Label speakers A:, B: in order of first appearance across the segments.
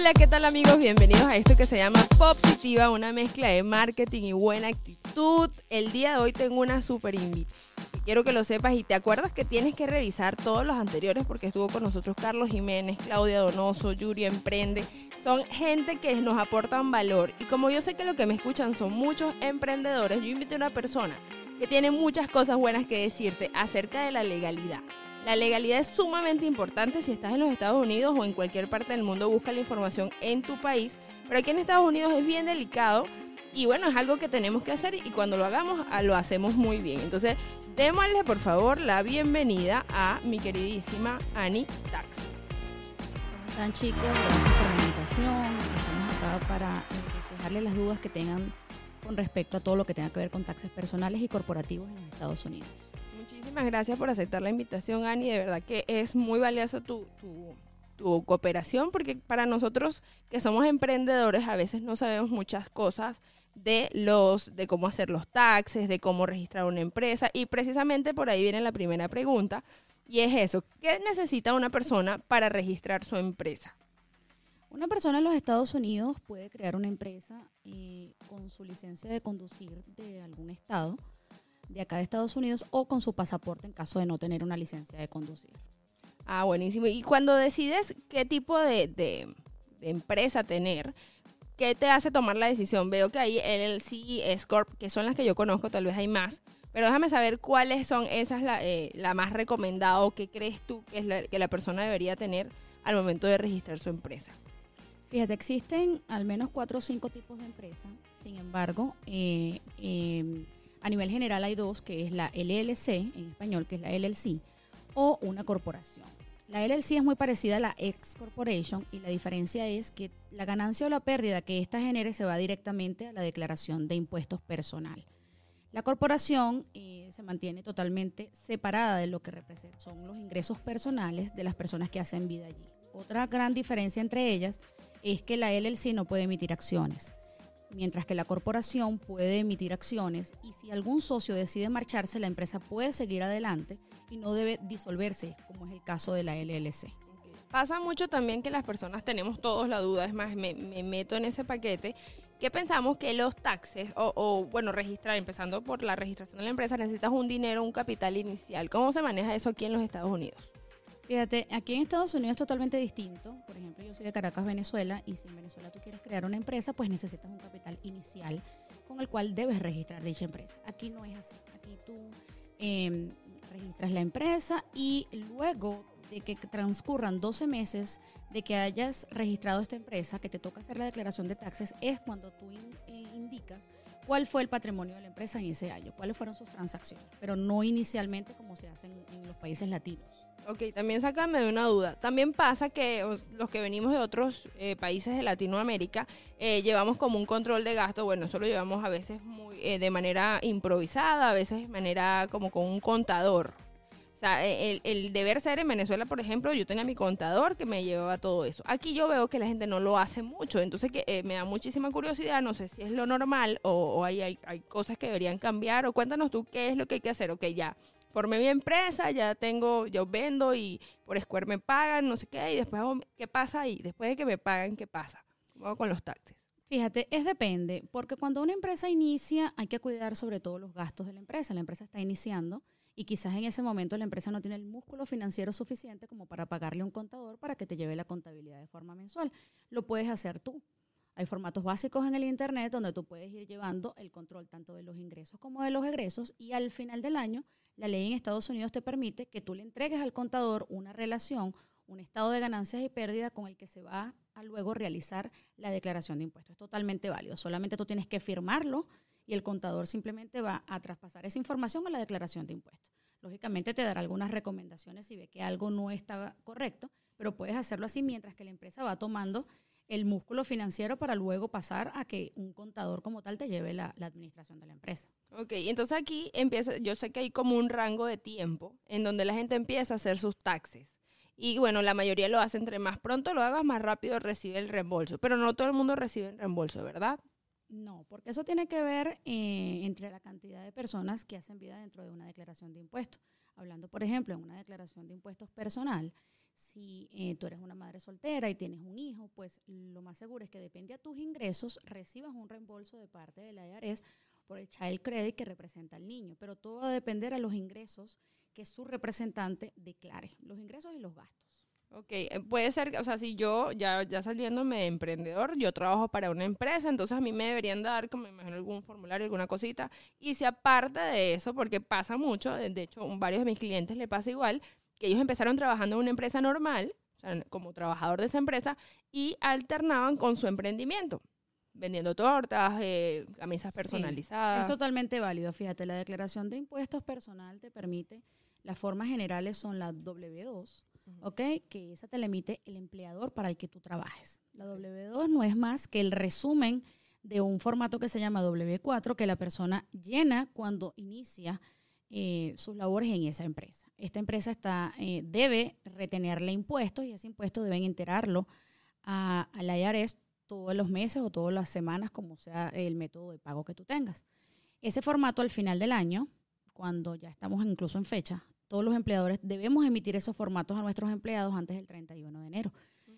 A: Hola, ¿qué tal amigos? Bienvenidos a esto que se llama Positiva, una mezcla de marketing y buena actitud. El día de hoy tengo una super invitación. Quiero que lo sepas y te acuerdas que tienes que revisar todos los anteriores porque estuvo con nosotros Carlos Jiménez, Claudia Donoso, Yuri Emprende. Son gente que nos aportan valor y como yo sé que lo que me escuchan son muchos emprendedores, yo invité a una persona que tiene muchas cosas buenas que decirte acerca de la legalidad. La legalidad es sumamente importante si estás en los Estados Unidos o en cualquier parte del mundo, busca la información en tu país, pero aquí en Estados Unidos es bien delicado y bueno, es algo que tenemos que hacer y cuando lo hagamos ah, lo hacemos muy bien. Entonces, démosle por favor la bienvenida a mi queridísima Annie Tax.
B: ¿Cómo están chicos? Gracias por la invitación. Estamos acá para despejarles las dudas que tengan con respecto a todo lo que tenga que ver con taxes personales y corporativos en los Estados Unidos.
A: Muchísimas gracias por aceptar la invitación, Ani. De verdad que es muy valiosa tu, tu, cooperación porque para nosotros que somos emprendedores a veces no sabemos muchas cosas de los de cómo hacer los taxes, de cómo registrar una empresa y precisamente por ahí viene la primera pregunta y es eso, ¿qué necesita una persona para registrar su empresa?
B: Una persona en los Estados Unidos puede crear una empresa eh, con su licencia de conducir de algún estado de acá de Estados Unidos o con su pasaporte en caso de no tener una licencia de conducir.
A: Ah, buenísimo. Y cuando decides qué tipo de, empresa tener, ¿qué te hace tomar la decisión? Veo que hay LLC y Scorp, que son las que yo conozco, tal vez hay más. Pero déjame saber cuáles son esas la, eh, la más recomendada o qué crees tú que, es la, que la persona debería tener al momento de registrar su empresa.
B: Fíjate, existen al menos cuatro o cinco tipos de empresas. Sin embargo, eh, eh a nivel general hay dos, que es la LLC en español, que es la LLC, o una corporación. La LLC es muy parecida a la ex corporation y la diferencia es que la ganancia o la pérdida que ésta genere se va directamente a la declaración de impuestos personal. La corporación eh, se mantiene totalmente separada de lo que son los ingresos personales de las personas que hacen vida allí. Otra gran diferencia entre ellas es que la LLC no puede emitir acciones mientras que la corporación puede emitir acciones y si algún socio decide marcharse, la empresa puede seguir adelante y no debe disolverse, como es el caso de la LLC.
A: Pasa mucho también que las personas tenemos todos la duda, es más, me, meto en ese paquete, que pensamos que los taxes, o, o, bueno, registrar, empezando por la registración de la empresa, necesitas un dinero, un capital inicial. ¿Cómo se maneja eso aquí en los Estados Unidos?
B: Fíjate, aquí en Estados Unidos es totalmente distinto. Por yo soy de Caracas, Venezuela, y si en Venezuela tú quieres crear una empresa, pues necesitas un capital inicial con el cual debes registrar dicha empresa. Aquí no es así. Aquí tú em, registras la empresa y luego de que transcurran 12 meses de que hayas registrado esta empresa, que te toca hacer la declaración de taxes, es cuando tú eh, indicas cuál fue el patrimonio de la empresa en ese año, cuáles fueron sus transacciones, pero no inicialmente como se hace en los países latinos.
A: Ok, también sácame de una duda. También pasa que los que venimos de otros eh, países de Latinoamérica eh, llevamos como un control de gasto. Bueno, eso lo llevamos a veces muy, eh, de manera improvisada, a veces de manera como con un contador. O sea, el, el, deber ser en Venezuela, por ejemplo, yo tenía mi contador que me llevaba todo eso. Aquí yo veo que la gente no lo hace mucho, entonces que me da muchísima curiosidad, no sé si es lo normal o, o hay, hay, hay, cosas que deberían cambiar o cuéntanos tú qué es lo que hay que hacer. Ok, ya, formé mi empresa, ya tengo, yo vendo y por Square me pagan, no sé qué, y después, ¿qué pasa ahí? Después de que me pagan, ¿qué pasa? ¿Cómo con los taxes?
B: Fíjate, es depende, porque cuando una empresa inicia hay que cuidar sobre todo los gastos de la empresa. La empresa está iniciando y quizás en ese momento la empresa no tiene el músculo financiero suficiente como para pagarle a un contador para que te lleve la contabilidad de forma mensual. Lo puedes hacer tú. Hay formatos básicos en el Internet donde tú puedes ir llevando el control tanto de los ingresos como de los egresos y al final del año la ley en Estados Unidos te permite que tú le entregues al contador una relación, un estado de ganancias y pérdidas con el que se va a luego realizar la declaración de impuestos. Es totalmente válido. Solamente tú tienes que firmarlo y el contador simplemente va a traspasar esa información a la declaración de impuestos. Lógicamente te dará algunas recomendaciones si ve que algo no está correcto, pero puedes hacerlo así mientras que la empresa va tomando el músculo financiero para luego pasar a que un contador como tal te lleve la, administración de la empresa.
A: Ok, entonces aquí empieza, yo sé que hay como un rango de tiempo en donde la gente empieza a hacer sus taxes. Y bueno, la mayoría lo hace entre más pronto lo hagas, más rápido recibe el reembolso. Pero no todo el mundo recibe el reembolso, ¿verdad?
B: No, porque eso tiene que ver eh, entre la cantidad de personas que hacen vida dentro de una declaración de impuestos. Hablando, por ejemplo, en una declaración de impuestos personal, Si eh, tú eres una madre soltera y tienes un hijo, pues lo más seguro es que depende a tus ingresos, recibas un reembolso de parte de la IRS por el child credit que representa al niño. Pero todo va a depender a los ingresos que su representante declare, los ingresos y los gastos.
A: Ok, eh, puede ser, o sea, si yo ya, ya saliéndome de emprendedor, yo trabajo para una empresa, entonces a mí me deberían dar, como me imagino, algún formulario, alguna cosita. Y si aparte de eso, porque pasa mucho, de hecho, varios de mis clientes le pasa igual, que ellos empezaron trabajando en una empresa normal, o sea, como trabajador de esa empresa, y alternaban con su emprendimiento, vendiendo tortas, eh, camisas personalizadas.
B: es totalmente válido, fíjate, la declaración de impuestos personal te permite, las formas generales son la W2, ¿ok? Que esa te la emite el empleador para el que tú trabajes. La W2 no es más que el resumen de un formato que se llama W4 que la persona llena cuando inicia eh, sus labores en esa empresa. Esta empresa está, eh, debe retenerle impuestos y ese impuesto deben enterarlo a, a la IRS todos los meses o todas las semanas, como sea el método de pago que tú tengas. Ese formato al final del año, cuando ya estamos incluso en fecha, todos los empleadores debemos emitir esos formatos a nuestros empleados antes del 31 de enero.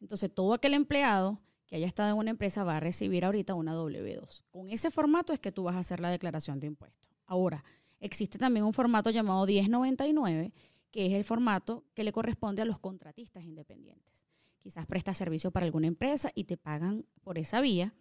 B: Entonces, todo aquel empleado que haya estado en una empresa va a recibir ahorita una W2. Con ese formato es que tú vas a hacer la declaración de impuestos. Ahora, existe también un formato llamado 1099, que es el formato que le corresponde a los contratistas independientes. Quizás prestas servicio para alguna empresa y te pagan por esa vía.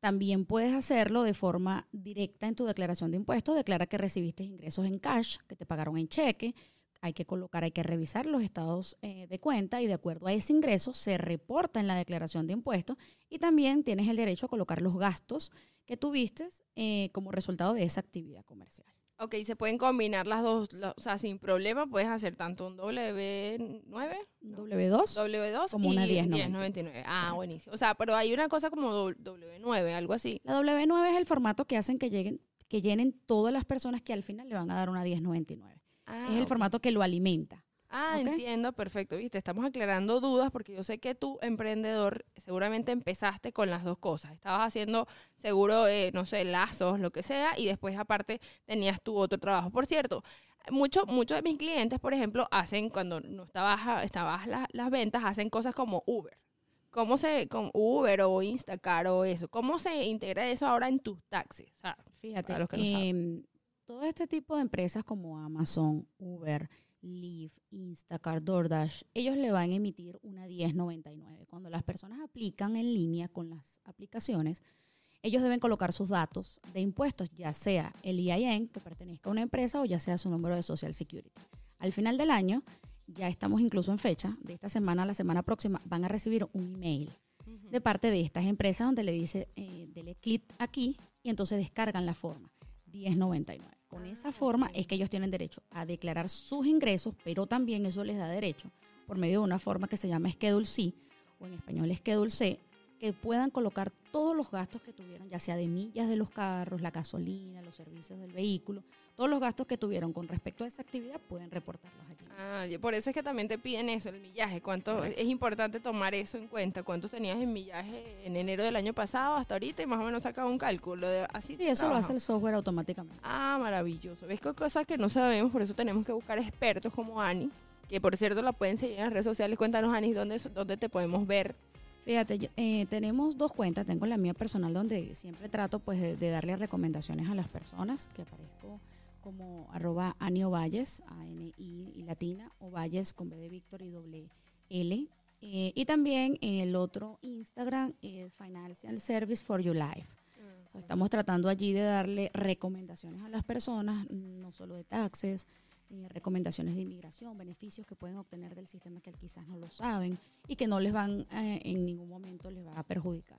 B: También puedes hacerlo de forma directa en tu declaración de impuestos. Declara que recibiste ingresos en cash, que te pagaron en cheque, hay que colocar, hay que revisar los estados eh, de cuenta y de acuerdo a ese ingreso se reporta en la declaración de impuestos y también tienes el derecho a colocar los gastos que tuviste eh, como resultado de esa actividad comercial.
A: Ok, se pueden combinar las dos, o sea, sin problema puedes hacer tanto un W9,
B: W2,
A: W2
B: como una
A: 1099. Ah, buenísimo. O sea, pero hay una cosa como W9, algo así.
B: La W9 es el formato que hacen que lleguen que llenen todas las personas que al final le van a dar una 1099 es el ah, formato que lo alimenta.
A: Ah, entiendo, perfecto. Viste, estamos aclarando dudas porque yo sé que tú, emprendedor, seguramente empezaste con las dos cosas. Estabas haciendo seguro, no sé, lazos, lo que sea, y después aparte tenías tu otro trabajo. Por cierto, muchos muchos de mis clientes, por ejemplo, hacen, cuando no está baja, está baja las ventas, hacen cosas como Uber. ¿Cómo se, con Uber o Instacar o eso, cómo se integra eso ahora en tus taxis?
B: Fíjate, los que no saben todo este tipo de empresas como Amazon, Uber, Lyft, Instacart, DoorDash, ellos le van a emitir una 1099. Cuando las personas aplican en línea con las aplicaciones, ellos deben colocar sus datos de impuestos, ya sea el EIN que pertenezca a una empresa o ya sea su número de Social Security. Al final del año, ya estamos incluso en fecha, de esta semana a la semana próxima, van a recibir un email de parte de estas empresas donde le dice, eh, dele clic aquí y entonces descargan la forma 1099. Con esa forma es que ellos tienen derecho a declarar sus ingresos, pero también eso les da derecho, por medio de una forma que se llama Schedule C, o en español Schedule C, que puedan colocar todos los gastos que tuvieron, ya sea de millas de los carros, la gasolina, los servicios del vehículo, todos los gastos que tuvieron con respecto a esa actividad pueden reportarlos allí.
A: Ah, por eso es que también te piden eso, el millaje. ¿Cuánto es importante tomar eso en cuenta? ¿Cuántos tenías en millaje en enero del año pasado hasta ahorita y más o menos sacaba un cálculo? así
B: sí, eso lo hace el software automáticamente.
A: Ah, maravilloso. ¿Ves que cosas que no sabemos? Por eso tenemos que buscar expertos como Ani, que por cierto la pueden seguir en las redes sociales. Cuéntanos, Ani, ¿dónde, dónde te podemos ver
B: Fíjate, eh, tenemos dos cuentas. Tengo la mía personal donde siempre trato pues de, darle recomendaciones a las personas, que aparezco como arroba Ani Ovalles, A-N-I y latina, Ovalles con B de Víctor y doble L. Eh, y también el otro Instagram es Financial Service for Your Life. Mm, estamos tratando allí de darle recomendaciones a las personas, no solo de taxes, eh, recomendaciones de inmigración, beneficios que pueden obtener del sistema que quizás no lo saben y que no les van, eh, en ningún momento les va a perjudicar.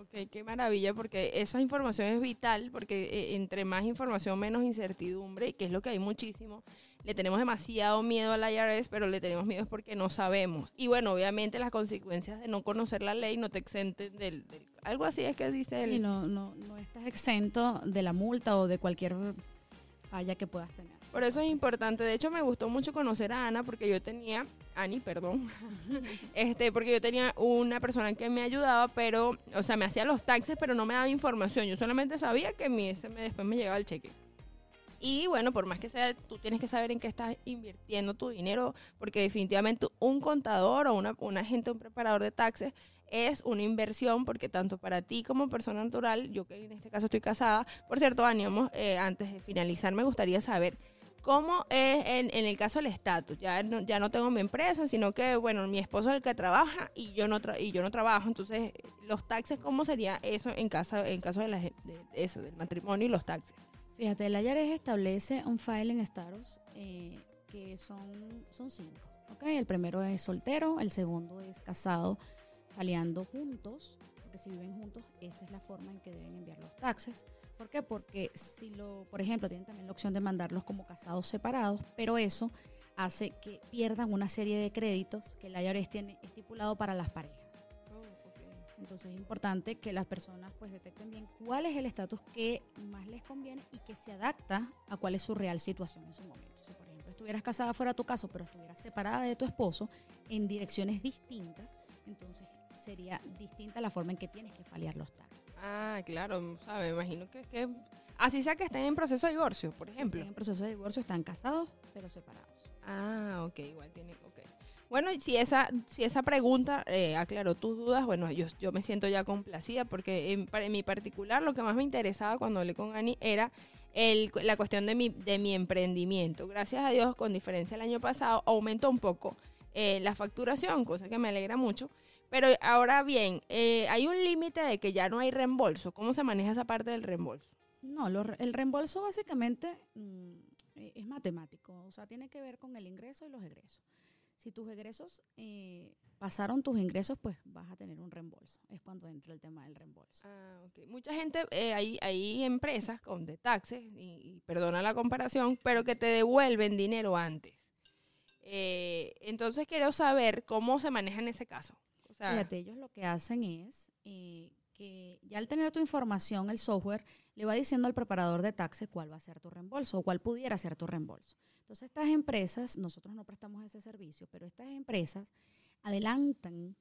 A: Ok, qué maravilla, porque esa información es vital, porque eh, entre más información, menos incertidumbre, que es lo que hay muchísimo. Le tenemos demasiado miedo al IRS, pero le tenemos miedo es porque no sabemos. Y bueno, obviamente las consecuencias de no conocer la ley no te exenten del... algo así es que dice
B: sí, no, no, no estás exento de la multa o de cualquier falla que puedas tener.
A: Por eso es importante. De hecho, me gustó mucho conocer a Ana porque yo tenía, Ani, perdón, este, porque yo tenía una persona que me ayudaba, pero, o sea, me hacía los taxes, pero no me daba información. Yo solamente sabía que mi, ese, después me llegaba el cheque. Y bueno, por más que sea, tú tienes que saber en qué estás invirtiendo tu dinero, porque definitivamente un contador o una, un agente, un preparador de taxes es una inversión, porque tanto para ti como persona natural, yo que en este caso estoy casada, por cierto, Ánimo, eh, antes de finalizar, me gustaría saber cómo es en, en el caso del estatus. Ya no, ya no tengo mi empresa, sino que, bueno, mi esposo es el que trabaja y yo no, tra- y yo no trabajo. Entonces, los taxes, ¿cómo sería eso en, casa, en caso de, la, de eso, del matrimonio y los taxes?
B: Fíjate, el IRS establece un filing status eh, que son, son cinco. ¿ok? El primero es soltero, el segundo es casado, faleando juntos, porque si viven juntos, esa es la forma en que deben enviar los taxes. ¿Por qué? Porque si lo, por ejemplo, tienen también la opción de mandarlos como casados separados, pero eso hace que pierdan una serie de créditos que el IRS tiene estipulado para las parejas. Entonces es importante que las personas pues detecten bien cuál es el estatus que más les conviene y que se adapta a cuál es su real situación en su momento. Si por ejemplo estuvieras casada fuera de tu caso, pero estuvieras separada de tu esposo en direcciones distintas, entonces sería distinta la forma en que tienes que falear los taxes.
A: Ah, claro, sabe, me imagino que, que así sea que estén en proceso de divorcio, por ejemplo.
B: En el proceso de divorcio están casados, pero separados.
A: Ah, ok, igual tiene, ok. Bueno, y si esa, si esa pregunta eh, aclaró tus dudas, bueno, yo, yo me siento ya complacida porque en, en mi particular lo que más me interesaba cuando hablé con Ani era el, la cuestión de mi, de mi emprendimiento. Gracias a Dios, con diferencia del año pasado, aumentó un poco eh, la facturación, cosa que me alegra mucho. Pero ahora bien, eh, hay un límite de que ya no hay reembolso. ¿Cómo se maneja esa parte del reembolso?
B: No, lo el reembolso básicamente mm, eh, es matemático, o sea, tiene que ver con el ingreso y los egresos. Si tus egresos eh, pasaron tus ingresos, pues vas a tener un reembolso. Es cuando entra el tema del reembolso.
A: Ah, ok. Mucha gente, eh, hay, hay empresas con de taxes, y, y perdona la comparación, pero que te devuelven dinero antes. Eh, entonces quiero saber cómo se maneja en ese caso. O sea,
B: Fíjate, ellos lo que hacen es eh, que ya al tener tu información, el software le va diciendo al preparador de taxes cuál va a ser tu reembolso o cuál pudiera ser tu reembolso. Entonces, estas empresas, nosotros no prestamos ese servicio, pero estas empresas adelantan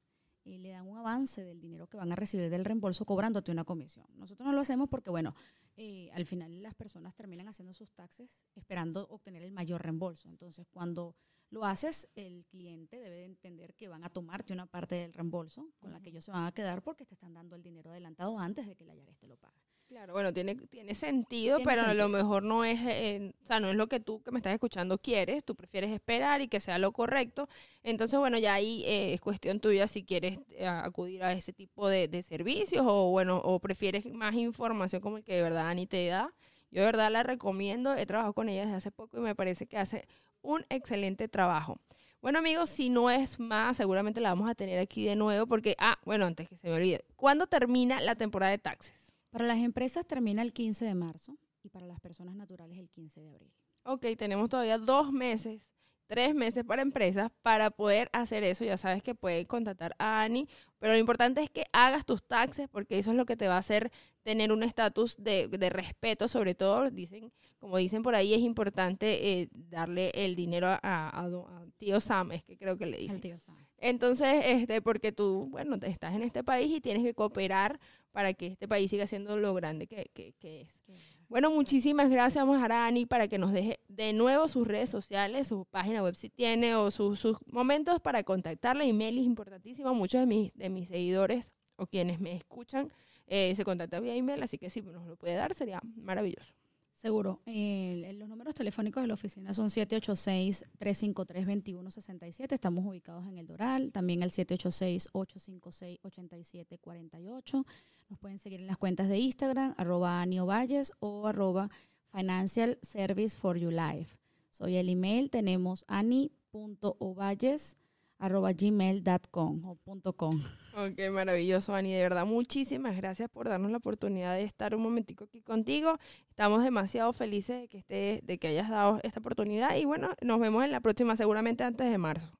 B: y le dan un avance del dinero que van a recibir del reembolso cobrándote una comisión. Nosotros no lo hacemos porque, bueno, eh, al final las personas terminan haciendo sus taxes esperando obtener el mayor reembolso. Entonces, cuando lo haces, el cliente debe de entender que van a tomarte una parte del reembolso con la que ellos se van a quedar porque te están dando el dinero adelantado antes de que la IARES te lo pague.
A: Claro, bueno, tiene, tiene sentido,
B: Tiene
A: pero a lo mejor no es, eh, o sea, no es lo que tú que me estás escuchando quieres. Tú prefieres esperar y que sea lo correcto. Entonces, bueno, ya ahí eh, es cuestión tuya si quieres eh, acudir a ese tipo de, de servicios o, bueno, o prefieres más información como el que de verdad Ani te da. Yo de verdad la recomiendo. He trabajado con ella desde hace poco y me parece que hace un excelente trabajo. Bueno, amigos, si no es más, seguramente la vamos a tener aquí de nuevo porque, ah, bueno, antes que se me olvide, ¿cuándo termina la temporada de taxes?
B: Para las empresas termina el 15 de marzo y para las personas naturales el 15 de abril.
A: Ok, tenemos todavía dos meses, tres meses para empresas para poder hacer eso. Ya sabes que pueden contactar a Ani, pero lo importante es que hagas tus taxes porque eso es lo que te va a hacer tener un estatus de, de respeto, sobre todo, dicen, como dicen por ahí, es importante eh, darle el dinero a, tío Sam, es que creo que le
B: El
A: dicen.
B: tío Sam.
A: Entonces, este, porque tú, bueno, te- estás en este país y tienes que cooperar para que este país siga siendo lo grande que, que- que es.
B: Qué bueno.
A: Muchísimas gracias. Vamos a dejar a Ani para que nos deje de nuevo sus redes sociales, su página web si tiene, o su- sus momentos para contactarla. Email es importantísimo. Muchos de mis, de mis seguidores o quienes me escuchan eh, se contactan vía email, así que si nos lo puede dar sería maravilloso.
B: Seguro. Los números telefónicos de la oficina son 786-353-2167. Estamos ubicados en el Doral. También el 786-856-8748. Nos pueden seguir en las cuentas de Instagram, arroba Valles o arroba Financial Service for You Life. Soy el email. Tenemos ani.ovalles arroba gmail.com o punto com.
A: Ok, maravilloso, Ani. De verdad, muchísimas gracias por darnos la oportunidad de estar un momentico aquí contigo. Estamos demasiado felices de que, esté, de que hayas dado esta oportunidad y bueno, nos vemos en la próxima, seguramente antes de marzo.